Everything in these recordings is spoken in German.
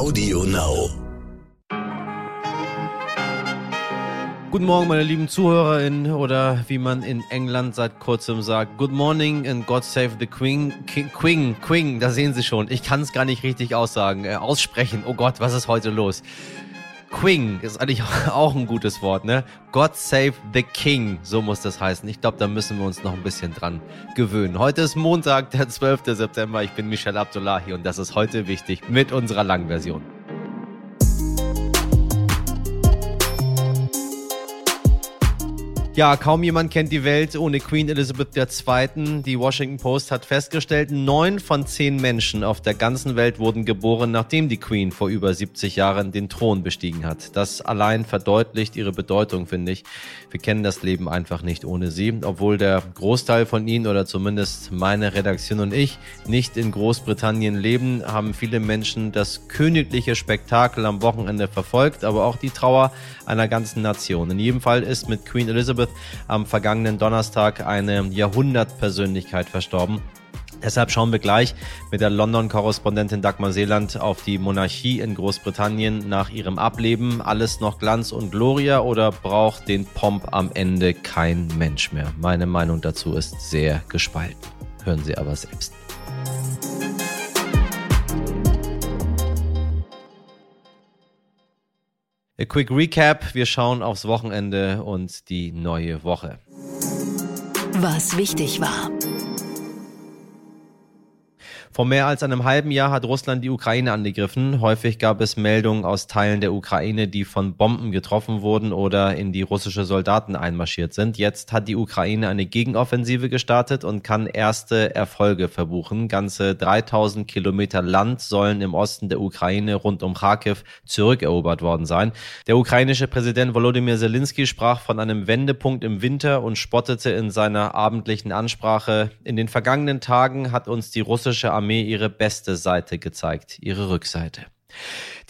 Audio Now. Guten Morgen, meine lieben ZuhörerInnen oder wie man in England seit kurzem sagt, Good morning and God save the Queen. Queen, Queen, da sehen Sie schon. Ich kann es gar nicht richtig aussagen, äh, aussprechen. Oh Gott, was ist heute los? Queen ist eigentlich auch ein gutes Wort, ne? God save the King, so muss das heißen. Ich glaube, da müssen wir uns noch ein bisschen dran gewöhnen. Heute ist Montag, der 12. September. Ich bin Michel Abdullahi und das ist heute wichtig mit unserer langen Version. Ja, kaum jemand kennt die Welt ohne Queen Elizabeth II. Die Washington Post hat festgestellt, neun von zehn Menschen auf der ganzen Welt wurden geboren, nachdem die Queen vor über 70 Jahren den Thron bestiegen hat. Das allein verdeutlicht ihre Bedeutung, finde ich. Wir kennen das Leben einfach nicht ohne sie, obwohl der Großteil von ihnen oder zumindest meine Redaktion und ich nicht in Großbritannien leben, haben viele Menschen das königliche Spektakel am Wochenende verfolgt, aber auch die Trauer einer ganzen Nation. In jedem Fall ist mit Queen Elizabeth am vergangenen Donnerstag eine Jahrhundertpersönlichkeit verstorben. Deshalb schauen wir gleich mit der London-Korrespondentin Dagmar Seeland auf die Monarchie in Großbritannien nach ihrem Ableben. Alles noch Glanz und Gloria oder braucht den Pomp am Ende kein Mensch mehr? Meine Meinung dazu ist sehr gespalten. Hören Sie aber selbst. A quick recap. Wir schauen aufs Wochenende und die neue Woche. Was wichtig war. Vor mehr als einem halben Jahr hat Russland die Ukraine angegriffen. Häufig gab es Meldungen aus Teilen der Ukraine, die von Bomben getroffen wurden oder in die russische Soldaten einmarschiert sind. Jetzt hat die Ukraine eine Gegenoffensive gestartet und kann erste Erfolge verbuchen. Ganze 3000 Kilometer Land sollen im Osten der Ukraine rund um Kharkiv zurückerobert worden sein. Der ukrainische Präsident Volodymyr Zelensky sprach von einem Wendepunkt im Winter und spottete in seiner abendlichen Ansprache. In den vergangenen Tagen hat uns die russische Armee ihre beste Seite gezeigt, ihre Rückseite.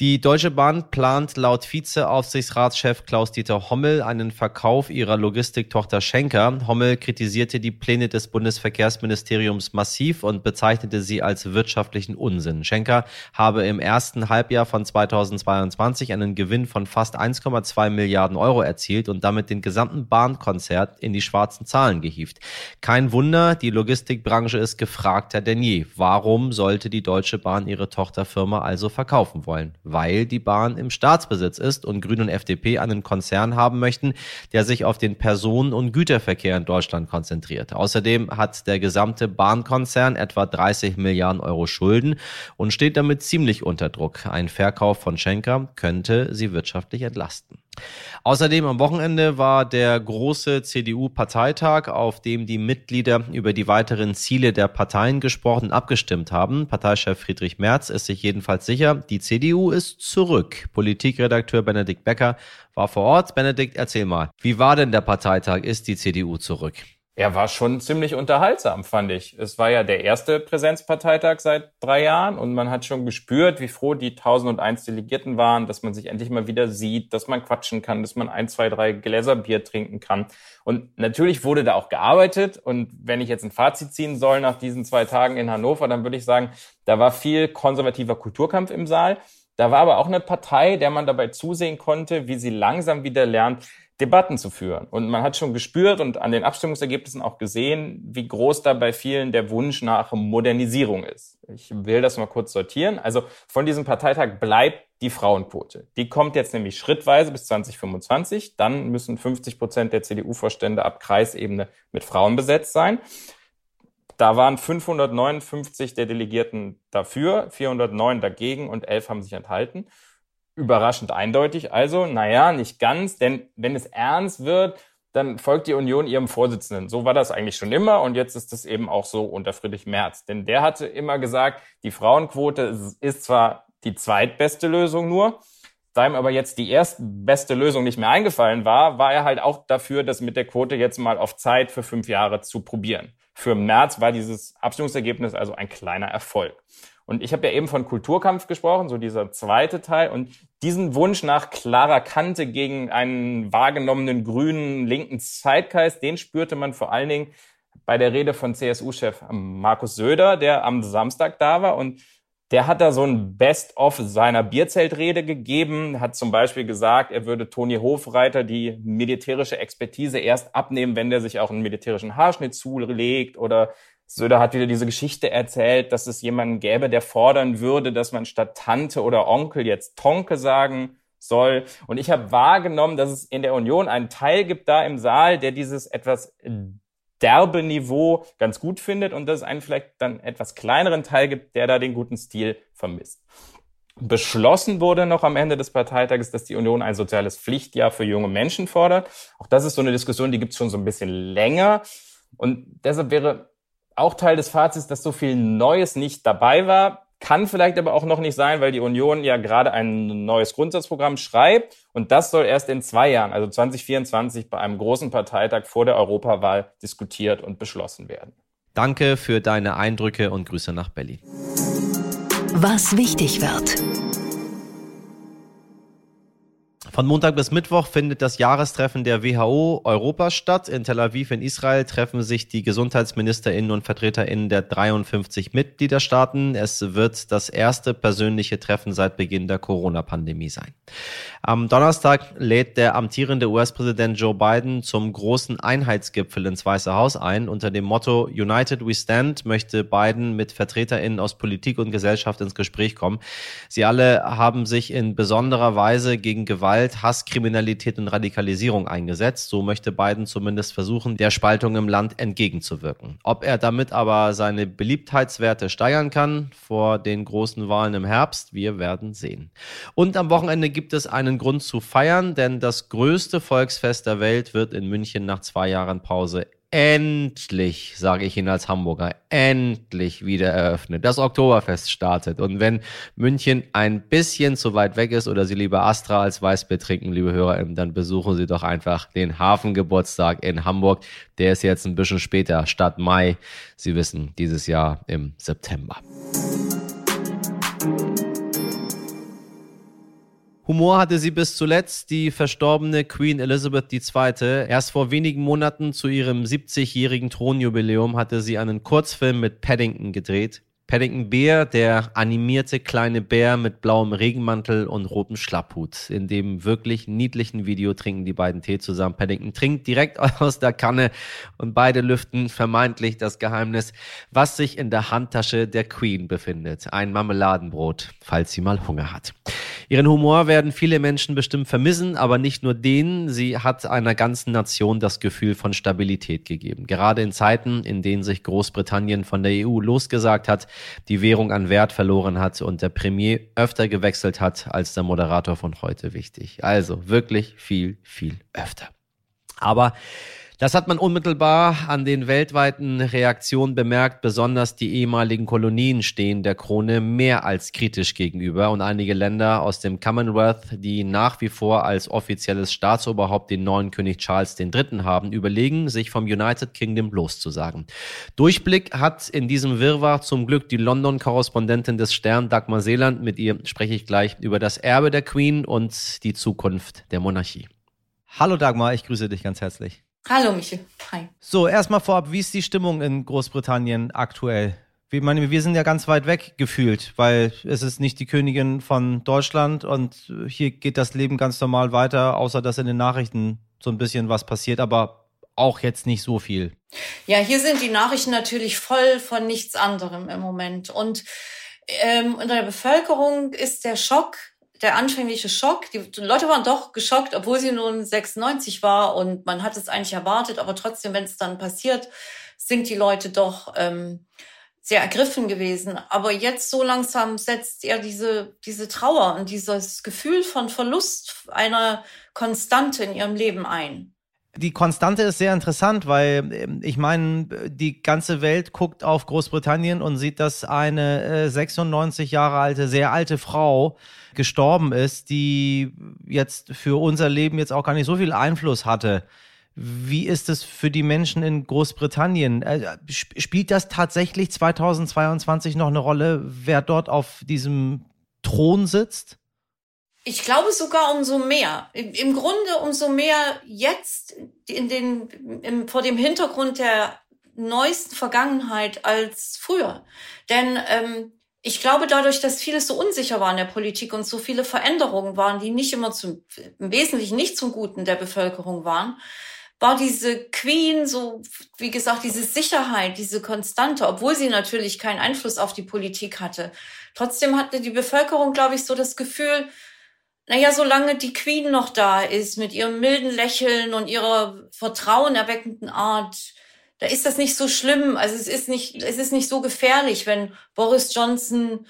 Die Deutsche Bahn plant laut Vizeaufsichtsratschef Klaus-Dieter Hommel einen Verkauf ihrer Logistiktochter Schenker. Hommel kritisierte die Pläne des Bundesverkehrsministeriums massiv und bezeichnete sie als wirtschaftlichen Unsinn. Schenker habe im ersten Halbjahr von 2022 einen Gewinn von fast 1,2 Milliarden Euro erzielt und damit den gesamten Bahnkonzert in die schwarzen Zahlen gehievt. Kein Wunder, die Logistikbranche ist gefragter denn je. Warum sollte die Deutsche Bahn ihre Tochterfirma also verkaufen wollen? Weil die Bahn im Staatsbesitz ist und Grüne und FDP einen Konzern haben möchten, der sich auf den Personen- und Güterverkehr in Deutschland konzentriert. Außerdem hat der gesamte Bahnkonzern etwa 30 Milliarden Euro Schulden und steht damit ziemlich unter Druck. Ein Verkauf von Schenker könnte sie wirtschaftlich entlasten. Außerdem am Wochenende war der große CDU-Parteitag, auf dem die Mitglieder über die weiteren Ziele der Parteien gesprochen und abgestimmt haben. Parteichef Friedrich Merz ist sich jedenfalls sicher, die CDU ist zurück. Politikredakteur Benedikt Becker war vor Ort. Benedikt, erzähl mal, wie war denn der Parteitag? Ist die CDU zurück? Er war schon ziemlich unterhaltsam, fand ich. Es war ja der erste Präsenzparteitag seit drei Jahren und man hat schon gespürt, wie froh die 1001 Delegierten waren, dass man sich endlich mal wieder sieht, dass man quatschen kann, dass man ein, zwei, drei Gläser Bier trinken kann. Und natürlich wurde da auch gearbeitet. Und wenn ich jetzt ein Fazit ziehen soll nach diesen zwei Tagen in Hannover, dann würde ich sagen, da war viel konservativer Kulturkampf im Saal. Da war aber auch eine Partei, der man dabei zusehen konnte, wie sie langsam wieder lernt, Debatten zu führen. Und man hat schon gespürt und an den Abstimmungsergebnissen auch gesehen, wie groß da bei vielen der Wunsch nach Modernisierung ist. Ich will das mal kurz sortieren. Also von diesem Parteitag bleibt die Frauenquote. Die kommt jetzt nämlich schrittweise bis 2025. Dann müssen 50 Prozent der CDU-Vorstände ab Kreisebene mit Frauen besetzt sein. Da waren 559 der Delegierten dafür, 409 dagegen und 11 haben sich enthalten überraschend eindeutig. Also, naja, nicht ganz, denn wenn es ernst wird, dann folgt die Union ihrem Vorsitzenden. So war das eigentlich schon immer und jetzt ist es eben auch so unter Friedrich Merz. Denn der hatte immer gesagt, die Frauenquote ist zwar die zweitbeste Lösung nur, da ihm aber jetzt die erstbeste Lösung nicht mehr eingefallen war, war er halt auch dafür, das mit der Quote jetzt mal auf Zeit für fünf Jahre zu probieren. Für März war dieses Abstimmungsergebnis also ein kleiner Erfolg. Und ich habe ja eben von Kulturkampf gesprochen, so dieser zweite Teil. Und diesen Wunsch nach klarer Kante gegen einen wahrgenommenen grünen linken Zeitgeist, den spürte man vor allen Dingen bei der Rede von CSU-Chef Markus Söder, der am Samstag da war. Und der hat da so ein Best-of seiner Bierzeltrede gegeben, hat zum Beispiel gesagt, er würde Toni Hofreiter die militärische Expertise erst abnehmen, wenn der sich auch einen militärischen Haarschnitt zulegt oder Söder hat wieder diese Geschichte erzählt, dass es jemanden gäbe, der fordern würde, dass man statt Tante oder Onkel jetzt Tonke sagen soll. Und ich habe wahrgenommen, dass es in der Union einen Teil gibt da im Saal, der dieses etwas derbe Niveau ganz gut findet und dass es einen vielleicht dann etwas kleineren Teil gibt, der da den guten Stil vermisst. Beschlossen wurde noch am Ende des Parteitages, dass die Union ein soziales Pflichtjahr für junge Menschen fordert. Auch das ist so eine Diskussion, die gibt es schon so ein bisschen länger. Und deshalb wäre auch Teil des Fazits, dass so viel Neues nicht dabei war. Kann vielleicht aber auch noch nicht sein, weil die Union ja gerade ein neues Grundsatzprogramm schreibt und das soll erst in zwei Jahren, also 2024, bei einem großen Parteitag vor der Europawahl diskutiert und beschlossen werden. Danke für deine Eindrücke und Grüße nach Berlin. Was wichtig wird. Von Montag bis Mittwoch findet das Jahrestreffen der WHO Europa statt. In Tel Aviv in Israel treffen sich die Gesundheitsministerinnen und Vertreterinnen der 53 Mitgliederstaaten. Es wird das erste persönliche Treffen seit Beginn der Corona-Pandemie sein. Am Donnerstag lädt der amtierende US-Präsident Joe Biden zum großen Einheitsgipfel ins Weiße Haus ein. Unter dem Motto United We Stand möchte Biden mit Vertreterinnen aus Politik und Gesellschaft ins Gespräch kommen. Sie alle haben sich in besonderer Weise gegen Gewalt Gewalt, Hass, Kriminalität und Radikalisierung eingesetzt. So möchte Biden zumindest versuchen, der Spaltung im Land entgegenzuwirken. Ob er damit aber seine Beliebtheitswerte steigern kann vor den großen Wahlen im Herbst, wir werden sehen. Und am Wochenende gibt es einen Grund zu feiern, denn das größte Volksfest der Welt wird in München nach zwei Jahren Pause endlich, sage ich Ihnen als Hamburger, endlich wieder eröffnet. Das Oktoberfest startet. Und wenn München ein bisschen zu weit weg ist oder Sie lieber Astra als Weißbier trinken, liebe HörerInnen, dann besuchen Sie doch einfach den Hafengeburtstag in Hamburg. Der ist jetzt ein bisschen später, statt Mai. Sie wissen, dieses Jahr im September. Humor hatte sie bis zuletzt, die verstorbene Queen Elizabeth II. Erst vor wenigen Monaten zu ihrem 70-jährigen Thronjubiläum hatte sie einen Kurzfilm mit Paddington gedreht. Paddington Bear, der animierte kleine Bär mit blauem Regenmantel und rotem Schlapphut. In dem wirklich niedlichen Video trinken die beiden Tee zusammen. Paddington trinkt direkt aus der Kanne und beide lüften vermeintlich das Geheimnis, was sich in der Handtasche der Queen befindet. Ein Marmeladenbrot, falls sie mal Hunger hat. Ihren Humor werden viele Menschen bestimmt vermissen, aber nicht nur denen. Sie hat einer ganzen Nation das Gefühl von Stabilität gegeben. Gerade in Zeiten, in denen sich Großbritannien von der EU losgesagt hat, die Währung an Wert verloren hat und der Premier öfter gewechselt hat als der Moderator von heute wichtig. Also wirklich viel, viel öfter. Aber das hat man unmittelbar an den weltweiten Reaktionen bemerkt. Besonders die ehemaligen Kolonien stehen der Krone mehr als kritisch gegenüber. Und einige Länder aus dem Commonwealth, die nach wie vor als offizielles Staatsoberhaupt den neuen König Charles III. haben, überlegen, sich vom United Kingdom loszusagen. Durchblick hat in diesem Wirrwarr zum Glück die London-Korrespondentin des Stern, Dagmar Seeland. Mit ihr spreche ich gleich über das Erbe der Queen und die Zukunft der Monarchie. Hallo Dagmar, ich grüße dich ganz herzlich. Hallo Michel. Hi. So, erstmal vorab, wie ist die Stimmung in Großbritannien aktuell? Ich meine, wir sind ja ganz weit weg gefühlt, weil es ist nicht die Königin von Deutschland und hier geht das Leben ganz normal weiter, außer dass in den Nachrichten so ein bisschen was passiert, aber auch jetzt nicht so viel. Ja, hier sind die Nachrichten natürlich voll von nichts anderem im Moment. Und ähm, in der Bevölkerung ist der Schock der anfängliche Schock. Die Leute waren doch geschockt, obwohl sie nun 96 war und man hat es eigentlich erwartet, aber trotzdem, wenn es dann passiert, sind die Leute doch ähm, sehr ergriffen gewesen. Aber jetzt so langsam setzt er diese, diese Trauer und dieses Gefühl von Verlust einer Konstante in ihrem Leben ein. Die Konstante ist sehr interessant, weil ähm, ich meine, die ganze Welt guckt auf Großbritannien und sieht, dass eine 96 äh, Jahre alte, sehr alte Frau gestorben ist, die jetzt für unser Leben jetzt auch gar nicht so viel Einfluss hatte. Wie ist es für die Menschen in Großbritannien? Äh, spielt das tatsächlich 2022 noch eine Rolle, wer dort auf diesem Thron sitzt? Ich glaube sogar umso mehr. Im Grunde umso mehr jetzt in den, im, vor dem Hintergrund der neuesten Vergangenheit als früher. Denn ähm, ich glaube, dadurch, dass vieles so unsicher war in der Politik und so viele Veränderungen waren, die nicht immer zum, im Wesentlichen nicht zum Guten der Bevölkerung waren, war diese Queen so, wie gesagt, diese Sicherheit, diese Konstante, obwohl sie natürlich keinen Einfluss auf die Politik hatte. Trotzdem hatte die Bevölkerung, glaube ich, so das Gefühl, naja, solange die Queen noch da ist, mit ihrem milden Lächeln und ihrer vertrauenerweckenden Art, da ist das nicht so schlimm. Also es ist nicht, es ist nicht so gefährlich, wenn Boris Johnson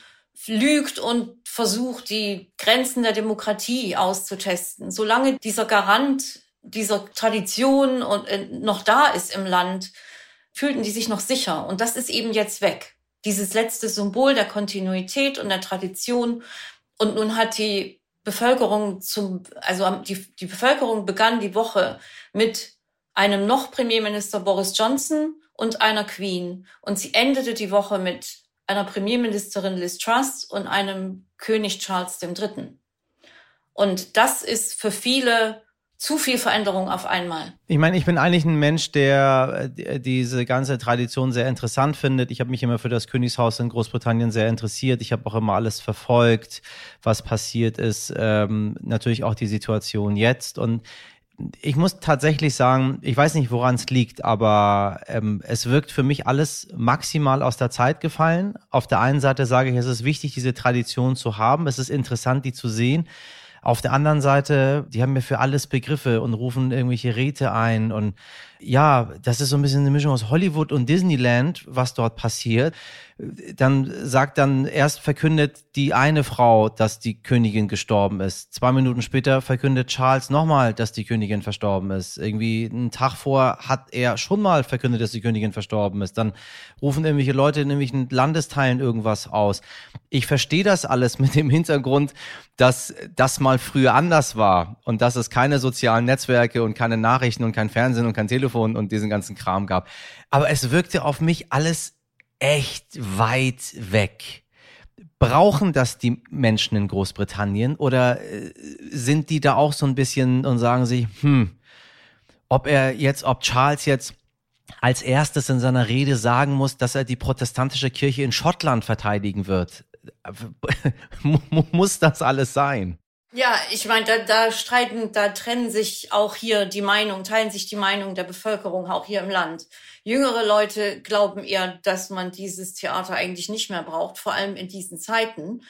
lügt und versucht, die Grenzen der Demokratie auszutesten. Solange dieser Garant dieser Tradition und äh, noch da ist im Land, fühlten die sich noch sicher. Und das ist eben jetzt weg. Dieses letzte Symbol der Kontinuität und der Tradition. Und nun hat die Bevölkerung zum, also die, die Bevölkerung begann die Woche mit einem noch Premierminister Boris Johnson und einer Queen. Und sie endete die Woche mit einer Premierministerin Liz Truss und einem König Charles III. Und das ist für viele zu viel Veränderung auf einmal. Ich meine, ich bin eigentlich ein Mensch, der äh, diese ganze Tradition sehr interessant findet. Ich habe mich immer für das Königshaus in Großbritannien sehr interessiert. Ich habe auch immer alles verfolgt, was passiert ist. Ähm, natürlich auch die Situation jetzt. Und ich muss tatsächlich sagen, ich weiß nicht, woran es liegt, aber ähm, es wirkt für mich alles maximal aus der Zeit gefallen. Auf der einen Seite sage ich, es ist wichtig, diese Tradition zu haben. Es ist interessant, die zu sehen. Auf der anderen Seite, die haben mir für alles Begriffe und rufen irgendwelche Räte ein und ja, das ist so ein bisschen eine Mischung aus Hollywood und Disneyland, was dort passiert. Dann sagt dann erst verkündet die eine Frau, dass die Königin gestorben ist. Zwei Minuten später verkündet Charles nochmal, dass die Königin verstorben ist. Irgendwie einen Tag vor hat er schon mal verkündet, dass die Königin verstorben ist. Dann rufen irgendwelche Leute in irgendwelchen Landesteilen irgendwas aus. Ich verstehe das alles mit dem Hintergrund, dass das mal früher anders war und dass es keine sozialen Netzwerke und keine Nachrichten und kein Fernsehen und kein Telefon Telefon und diesen ganzen Kram gab. Aber es wirkte auf mich alles echt weit weg. Brauchen das die Menschen in Großbritannien oder äh, sind die da auch so ein bisschen und sagen sich, hm, ob er jetzt, ob Charles jetzt als erstes in seiner Rede sagen muss, dass er die protestantische Kirche in Schottland verteidigen wird. muss das alles sein? Ja, ich meine, da, da streiten, da trennen sich auch hier die Meinungen, teilen sich die Meinungen der Bevölkerung auch hier im Land. Jüngere Leute glauben eher, dass man dieses Theater eigentlich nicht mehr braucht, vor allem in diesen Zeiten.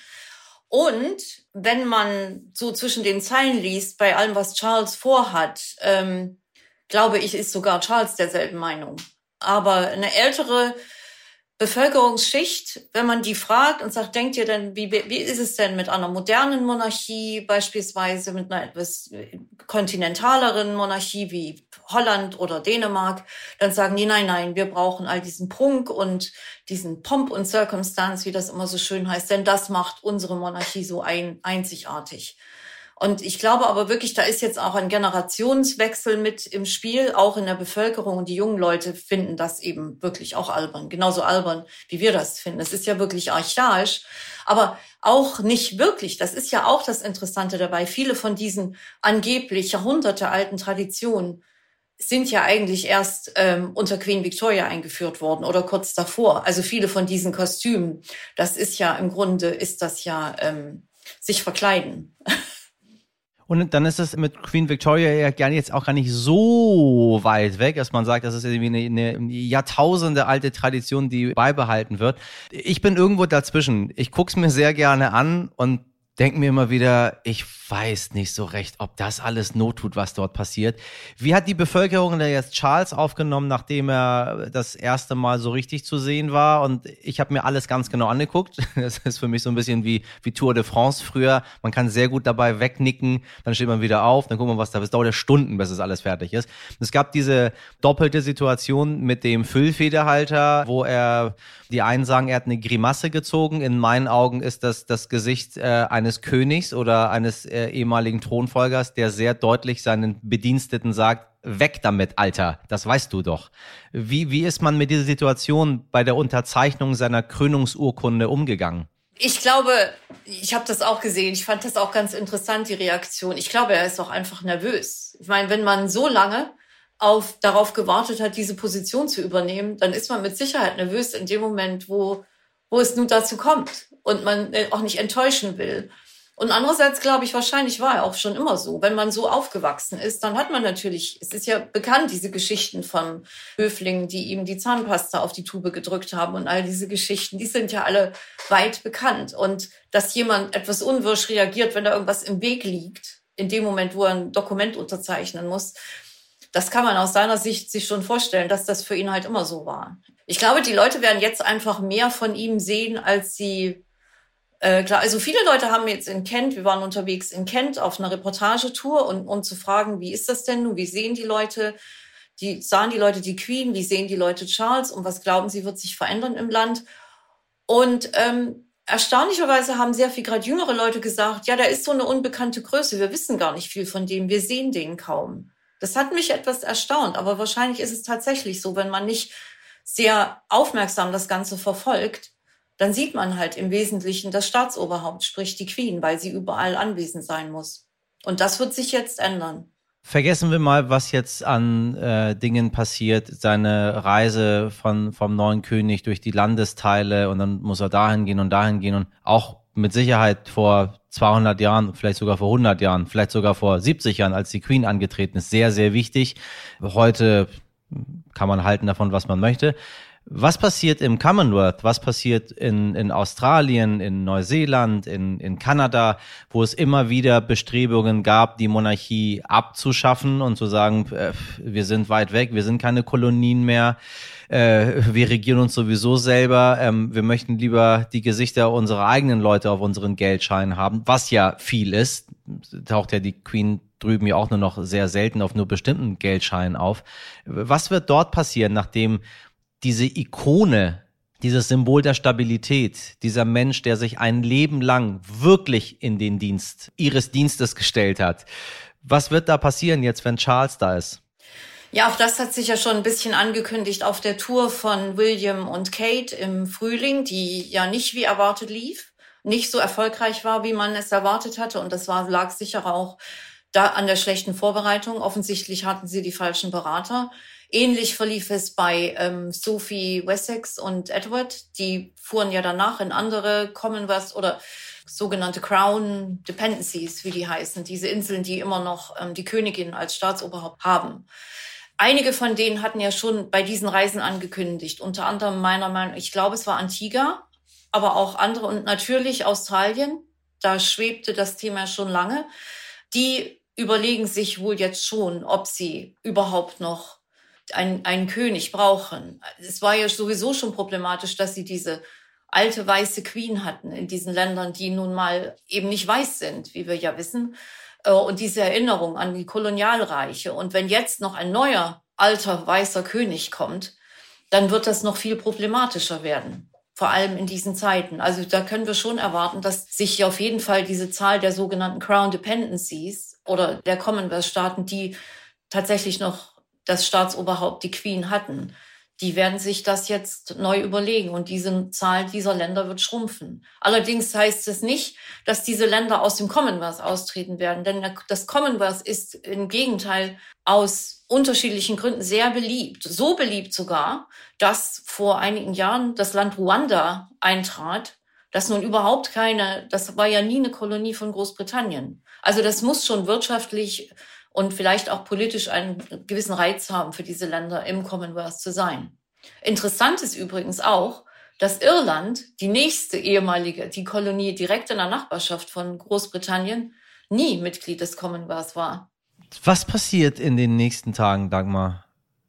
Und wenn man so zwischen den Zeilen liest, bei allem, was Charles vorhat, ähm, glaube ich, ist sogar Charles derselben Meinung. Aber eine ältere Bevölkerungsschicht, wenn man die fragt und sagt, denkt ihr denn, wie, wie ist es denn mit einer modernen Monarchie, beispielsweise mit einer etwas kontinentaleren Monarchie wie Holland oder Dänemark, dann sagen die, nein, nein, wir brauchen all diesen Prunk und diesen Pomp und Circumstance, wie das immer so schön heißt, denn das macht unsere Monarchie so ein, einzigartig. Und ich glaube aber wirklich, da ist jetzt auch ein Generationswechsel mit im Spiel, auch in der Bevölkerung. Und die jungen Leute finden das eben wirklich auch albern. Genauso albern, wie wir das finden. Es ist ja wirklich archaisch, aber auch nicht wirklich. Das ist ja auch das Interessante dabei. Viele von diesen angeblich Jahrhunderte alten Traditionen sind ja eigentlich erst ähm, unter Queen Victoria eingeführt worden oder kurz davor. Also viele von diesen Kostümen, das ist ja im Grunde, ist das ja ähm, sich verkleiden. Und dann ist es mit Queen Victoria ja gerne jetzt auch gar nicht so weit weg, dass man sagt, das ist irgendwie eine, eine Jahrtausende alte Tradition, die beibehalten wird. Ich bin irgendwo dazwischen. Ich guck's mir sehr gerne an und denke mir immer wieder, ich weiß nicht so recht, ob das alles Not tut, was dort passiert. Wie hat die Bevölkerung da jetzt Charles aufgenommen, nachdem er das erste Mal so richtig zu sehen war? Und ich habe mir alles ganz genau angeguckt. Das ist für mich so ein bisschen wie, wie Tour de France früher. Man kann sehr gut dabei wegnicken, dann steht man wieder auf, dann guckt man, was da ist. Dauert ja Stunden, bis es alles fertig ist. Es gab diese doppelte Situation mit dem Füllfederhalter, wo er, die einen sagen, er hat eine Grimasse gezogen. In meinen Augen ist das das Gesicht äh, eines eines Königs oder eines äh, ehemaligen Thronfolgers, der sehr deutlich seinen Bediensteten sagt, weg damit, Alter, das weißt du doch. Wie, wie ist man mit dieser Situation bei der Unterzeichnung seiner Krönungsurkunde umgegangen? Ich glaube, ich habe das auch gesehen. Ich fand das auch ganz interessant, die Reaktion. Ich glaube, er ist auch einfach nervös. Ich meine, wenn man so lange auf, darauf gewartet hat, diese Position zu übernehmen, dann ist man mit Sicherheit nervös in dem Moment, wo wo es nun dazu kommt und man äh, auch nicht enttäuschen will. Und andererseits glaube ich, wahrscheinlich war er auch schon immer so. Wenn man so aufgewachsen ist, dann hat man natürlich, es ist ja bekannt, diese Geschichten von Höflingen, die ihm die Zahnpasta auf die Tube gedrückt haben und all diese Geschichten, die sind ja alle weit bekannt. Und dass jemand etwas unwirsch reagiert, wenn da irgendwas im Weg liegt, in dem Moment, wo er ein Dokument unterzeichnen muss, das kann man aus seiner Sicht sich schon vorstellen, dass das für ihn halt immer so war. Ich glaube, die Leute werden jetzt einfach mehr von ihm sehen, als sie äh, klar, also viele Leute haben jetzt in Kent, wir waren unterwegs in Kent auf einer Reportagetour und um zu fragen, wie ist das denn nun, wie sehen die Leute, die sahen die Leute die Queen, wie sehen die Leute Charles? Und was glauben sie wird sich verändern im Land? Und ähm, erstaunlicherweise haben sehr viel gerade jüngere Leute gesagt, ja, da ist so eine unbekannte Größe, wir wissen gar nicht viel von dem, wir sehen den kaum. Das hat mich etwas erstaunt, aber wahrscheinlich ist es tatsächlich so, wenn man nicht sehr aufmerksam das Ganze verfolgt, dann sieht man halt im Wesentlichen das Staatsoberhaupt, sprich die Queen, weil sie überall anwesend sein muss. Und das wird sich jetzt ändern. Vergessen wir mal, was jetzt an äh, Dingen passiert. Seine Reise von, vom neuen König durch die Landesteile und dann muss er dahin gehen und dahin gehen und auch mit Sicherheit vor 200 Jahren, vielleicht sogar vor 100 Jahren, vielleicht sogar vor 70 Jahren, als die Queen angetreten ist, sehr, sehr wichtig. Heute kann man halten davon, was man möchte. Was passiert im Commonwealth? Was passiert in, in Australien, in Neuseeland, in, in Kanada, wo es immer wieder Bestrebungen gab, die Monarchie abzuschaffen und zu sagen, äh, wir sind weit weg, wir sind keine Kolonien mehr, äh, wir regieren uns sowieso selber, ähm, wir möchten lieber die Gesichter unserer eigenen Leute auf unseren Geldscheinen haben, was ja viel ist. Taucht ja die Queen drüben ja auch nur noch sehr selten auf nur bestimmten Geldscheinen auf. Was wird dort passieren, nachdem diese Ikone, dieses Symbol der Stabilität, dieser Mensch, der sich ein Leben lang wirklich in den Dienst ihres Dienstes gestellt hat. Was wird da passieren jetzt, wenn Charles da ist? Ja, auch das hat sich ja schon ein bisschen angekündigt auf der Tour von William und Kate im Frühling, die ja nicht wie erwartet lief, nicht so erfolgreich war, wie man es erwartet hatte. Und das war, lag sicher auch da an der schlechten Vorbereitung. Offensichtlich hatten sie die falschen Berater. Ähnlich verlief es bei ähm, Sophie Wessex und Edward. Die fuhren ja danach in andere Commonwealth oder sogenannte Crown Dependencies, wie die heißen, diese Inseln, die immer noch ähm, die Königin als Staatsoberhaupt haben. Einige von denen hatten ja schon bei diesen Reisen angekündigt, unter anderem meiner Meinung, ich glaube, es war Antigua, aber auch andere und natürlich Australien. Da schwebte das Thema schon lange. Die überlegen sich wohl jetzt schon, ob sie überhaupt noch einen, einen König brauchen. Es war ja sowieso schon problematisch, dass sie diese alte weiße Queen hatten in diesen Ländern, die nun mal eben nicht weiß sind, wie wir ja wissen. Äh, und diese Erinnerung an die Kolonialreiche. Und wenn jetzt noch ein neuer alter weißer König kommt, dann wird das noch viel problematischer werden. Vor allem in diesen Zeiten. Also da können wir schon erwarten, dass sich auf jeden Fall diese Zahl der sogenannten Crown Dependencies oder der Commonwealth-Staaten, die tatsächlich noch das Staatsoberhaupt, die Queen hatten. Die werden sich das jetzt neu überlegen und diese Zahl dieser Länder wird schrumpfen. Allerdings heißt es nicht, dass diese Länder aus dem Commonwealth austreten werden, denn das Commonwealth ist im Gegenteil aus unterschiedlichen Gründen sehr beliebt. So beliebt sogar, dass vor einigen Jahren das Land Ruanda eintrat, das nun überhaupt keine, das war ja nie eine Kolonie von Großbritannien. Also das muss schon wirtschaftlich und vielleicht auch politisch einen gewissen Reiz haben für diese Länder im Commonwealth zu sein. Interessant ist übrigens auch, dass Irland, die nächste ehemalige, die Kolonie direkt in der Nachbarschaft von Großbritannien, nie Mitglied des Commonwealth war. Was passiert in den nächsten Tagen, Dagmar?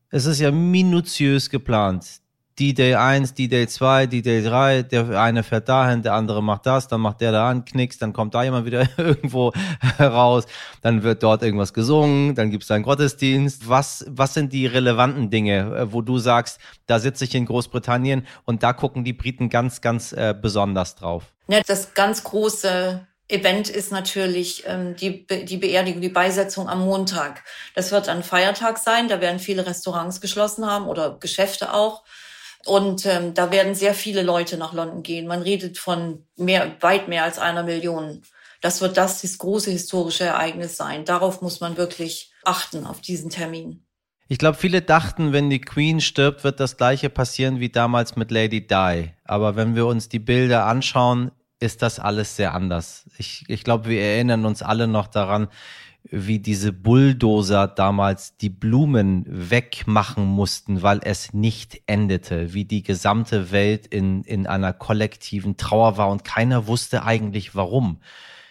Es ist ja minutiös geplant. D-Day 1, D-Day 2, D-Day 3, der eine fährt dahin, der andere macht das, dann macht der da an, knickst, dann kommt da jemand wieder irgendwo raus, dann wird dort irgendwas gesungen, dann gibt es einen Gottesdienst. Was, was sind die relevanten Dinge, äh, wo du sagst, da sitze ich in Großbritannien und da gucken die Briten ganz, ganz äh, besonders drauf? Ja, das ganz große Event ist natürlich ähm, die, die Beerdigung, die Beisetzung am Montag. Das wird ein Feiertag sein, da werden viele Restaurants geschlossen haben oder Geschäfte auch. Und ähm, da werden sehr viele Leute nach London gehen. Man redet von mehr, weit mehr als einer Million. Das wird das, das große historische Ereignis sein. Darauf muss man wirklich achten, auf diesen Termin. Ich glaube, viele dachten, wenn die Queen stirbt, wird das gleiche passieren wie damals mit Lady Di. Aber wenn wir uns die Bilder anschauen, ist das alles sehr anders. Ich, ich glaube, wir erinnern uns alle noch daran, wie diese Bulldozer damals die Blumen wegmachen mussten, weil es nicht endete, wie die gesamte Welt in, in einer kollektiven Trauer war und keiner wusste eigentlich warum.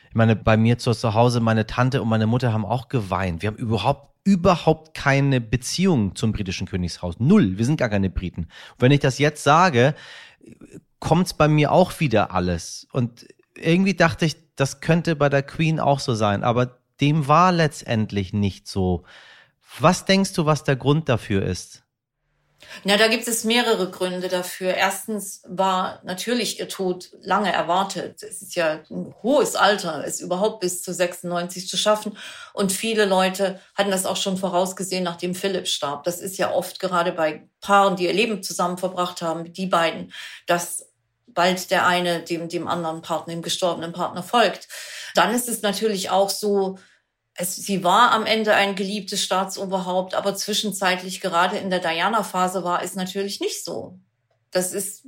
Ich meine, bei mir zu Hause, meine Tante und meine Mutter haben auch geweint. Wir haben überhaupt überhaupt keine Beziehung zum britischen Königshaus. Null. Wir sind gar keine Briten. Und wenn ich das jetzt sage, kommt es bei mir auch wieder alles. Und irgendwie dachte ich, das könnte bei der Queen auch so sein. Aber dem war letztendlich nicht so. Was denkst du, was der Grund dafür ist? Na, da gibt es mehrere Gründe dafür. Erstens war natürlich ihr Tod lange erwartet. Es ist ja ein hohes Alter, es überhaupt bis zu 96 zu schaffen. Und viele Leute hatten das auch schon vorausgesehen, nachdem Philipp starb. Das ist ja oft gerade bei Paaren, die ihr Leben zusammen verbracht haben, die beiden, dass bald der eine dem, dem anderen Partner, dem gestorbenen Partner folgt. Dann ist es natürlich auch so, es, sie war am Ende ein geliebtes Staatsoberhaupt, aber zwischenzeitlich gerade in der Diana-Phase war es natürlich nicht so. Das ist,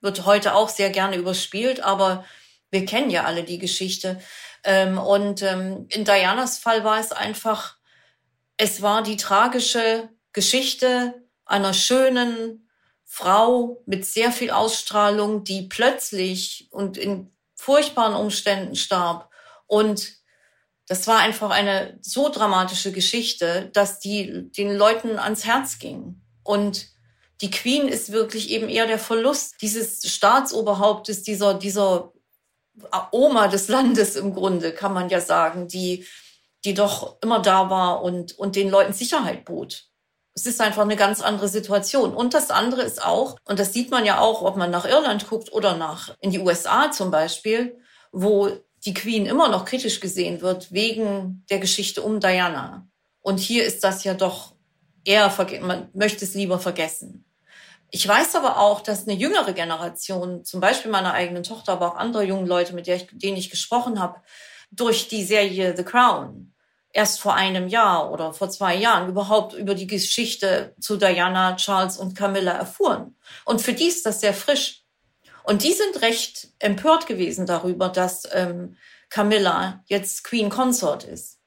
wird heute auch sehr gerne überspielt, aber wir kennen ja alle die Geschichte. Ähm, und ähm, in Dianas Fall war es einfach, es war die tragische Geschichte einer schönen Frau mit sehr viel Ausstrahlung, die plötzlich und in furchtbaren Umständen starb. Und das war einfach eine so dramatische Geschichte, dass die den Leuten ans Herz ging. Und die Queen ist wirklich eben eher der Verlust dieses Staatsoberhauptes, dieser, dieser Oma des Landes im Grunde, kann man ja sagen, die, die doch immer da war und, und den Leuten Sicherheit bot. Es ist einfach eine ganz andere Situation. Und das andere ist auch, und das sieht man ja auch, ob man nach Irland guckt oder nach, in die USA zum Beispiel, wo die Queen immer noch kritisch gesehen wird wegen der Geschichte um Diana. Und hier ist das ja doch eher, man möchte es lieber vergessen. Ich weiß aber auch, dass eine jüngere Generation, zum Beispiel meine eigene Tochter, aber auch andere junge Leute, mit denen ich gesprochen habe, durch die Serie The Crown erst vor einem Jahr oder vor zwei Jahren überhaupt über die Geschichte zu Diana, Charles und Camilla erfuhren. Und für die ist das sehr frisch. Und die sind recht empört gewesen darüber, dass ähm, Camilla jetzt Queen Consort ist.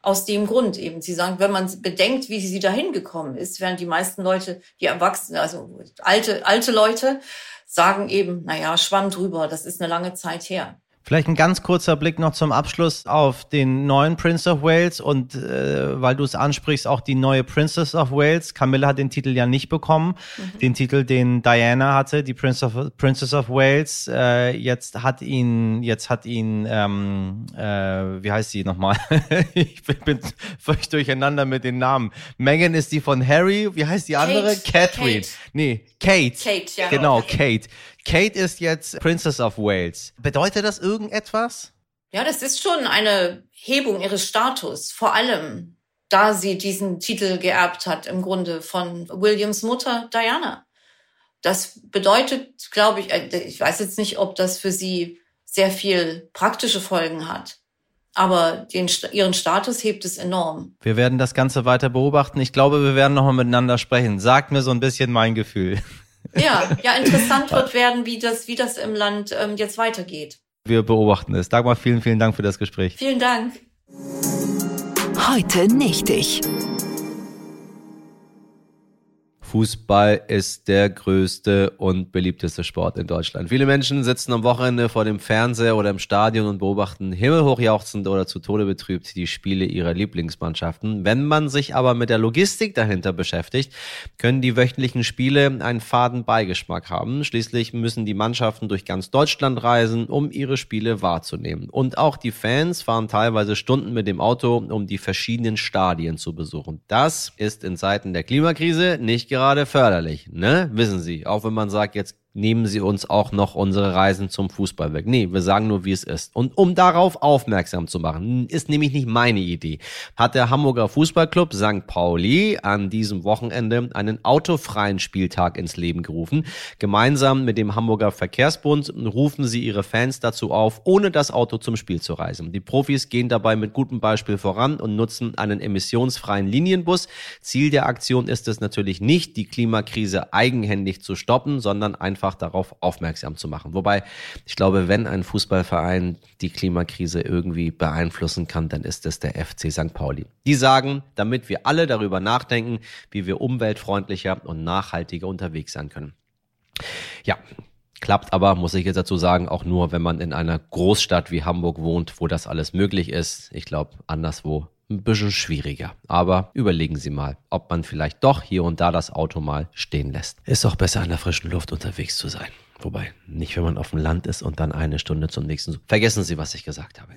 Aus dem Grund eben. Sie sagen, wenn man bedenkt, wie sie dahin gekommen ist, während die meisten Leute, die Erwachsenen, also alte, alte Leute, sagen eben, naja, schwamm drüber, das ist eine lange Zeit her. Vielleicht ein ganz kurzer Blick noch zum Abschluss auf den neuen Prince of Wales und äh, weil du es ansprichst, auch die neue Princess of Wales. Camilla hat den Titel ja nicht bekommen, mhm. den Titel, den Diana hatte, die Prince of, Princess of Wales. Äh, jetzt hat ihn, jetzt hat ihn, ähm, äh, wie heißt sie nochmal? ich bin, bin völlig durcheinander mit den Namen. Megan ist die von Harry. Wie heißt die andere? Kate. Catherine. Kate. Nee, Kate. Kate, ja. Genau, Kate. Kate ist jetzt Princess of Wales. Bedeutet das irgendetwas? Ja, das ist schon eine Hebung ihres Status. Vor allem, da sie diesen Titel geerbt hat, im Grunde von Williams Mutter Diana. Das bedeutet, glaube ich, äh, ich weiß jetzt nicht, ob das für sie sehr viel praktische Folgen hat. Aber den, ihren Status hebt es enorm. Wir werden das Ganze weiter beobachten. Ich glaube, wir werden nochmal miteinander sprechen. Sagt mir so ein bisschen mein Gefühl. Ja, ja, interessant wird werden, wie das, wie das im Land ähm, jetzt weitergeht. Wir beobachten es. Dagmar, vielen, vielen Dank für das Gespräch. Vielen Dank. Heute nicht ich. Fußball ist der größte und beliebteste Sport in Deutschland. Viele Menschen sitzen am Wochenende vor dem Fernseher oder im Stadion und beobachten himmelhochjauchzend oder zu Tode betrübt die Spiele ihrer Lieblingsmannschaften. Wenn man sich aber mit der Logistik dahinter beschäftigt, können die wöchentlichen Spiele einen faden Beigeschmack haben. Schließlich müssen die Mannschaften durch ganz Deutschland reisen, um ihre Spiele wahrzunehmen. Und auch die Fans fahren teilweise Stunden mit dem Auto, um die verschiedenen Stadien zu besuchen. Das ist in Zeiten der Klimakrise nicht gerade gerade förderlich, ne? Wissen Sie. Auch wenn man sagt, jetzt nehmen Sie uns auch noch unsere Reisen zum Fußball weg. Nee, wir sagen nur, wie es ist. Und um darauf aufmerksam zu machen, ist nämlich nicht meine Idee, hat der Hamburger Fußballclub St. Pauli an diesem Wochenende einen autofreien Spieltag ins Leben gerufen. Gemeinsam mit dem Hamburger Verkehrsbund rufen sie ihre Fans dazu auf, ohne das Auto zum Spiel zu reisen. Die Profis gehen dabei mit gutem Beispiel voran und nutzen einen emissionsfreien Linienbus. Ziel der Aktion ist es natürlich nicht, die Klimakrise eigenhändig zu stoppen, sondern einfach einfach darauf aufmerksam zu machen. Wobei, ich glaube, wenn ein Fußballverein die Klimakrise irgendwie beeinflussen kann, dann ist es der FC St. Pauli. Die sagen, damit wir alle darüber nachdenken, wie wir umweltfreundlicher und nachhaltiger unterwegs sein können. Ja, klappt aber, muss ich jetzt dazu sagen, auch nur, wenn man in einer Großstadt wie Hamburg wohnt, wo das alles möglich ist. Ich glaube, anderswo ein bisschen schwieriger. Aber überlegen Sie mal, ob man vielleicht doch hier und da das Auto mal stehen lässt. Ist auch besser in der frischen Luft unterwegs zu sein. Wobei, nicht wenn man auf dem Land ist und dann eine Stunde zum nächsten. Vergessen Sie, was ich gesagt habe.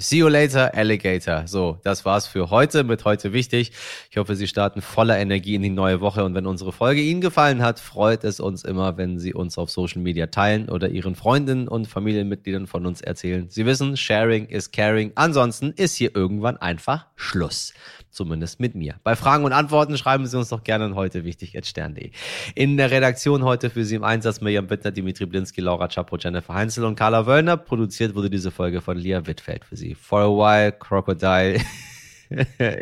See you later, Alligator. So, das war's für heute mit heute wichtig. Ich hoffe, Sie starten voller Energie in die neue Woche und wenn unsere Folge Ihnen gefallen hat, freut es uns immer, wenn Sie uns auf Social Media teilen oder Ihren Freundinnen und Familienmitgliedern von uns erzählen. Sie wissen, Sharing is Caring. Ansonsten ist hier irgendwann einfach Schluss zumindest mit mir. Bei Fragen und Antworten schreiben Sie uns doch gerne an heute wichtig stern.de. In der Redaktion heute für Sie im Einsatz Mirjam Bittner, Dimitri Blinski, Laura Chapo, Jennifer Heinzel und Carla Wöllner. Produziert wurde diese Folge von Lia Wittfeld für Sie. For a while, Crocodile.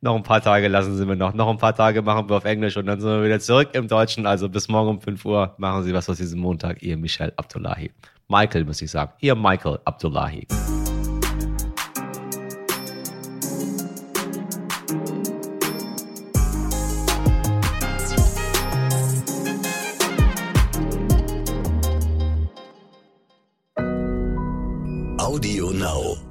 noch ein paar Tage lassen Sie mir noch. Noch ein paar Tage machen wir auf Englisch und dann sind wir wieder zurück im Deutschen. Also bis morgen um 5 Uhr machen Sie was aus diesem Montag. Ihr Michel Abdullahi. Michael, muss ich sagen. Ihr Michael Abdullahi. Audio Now.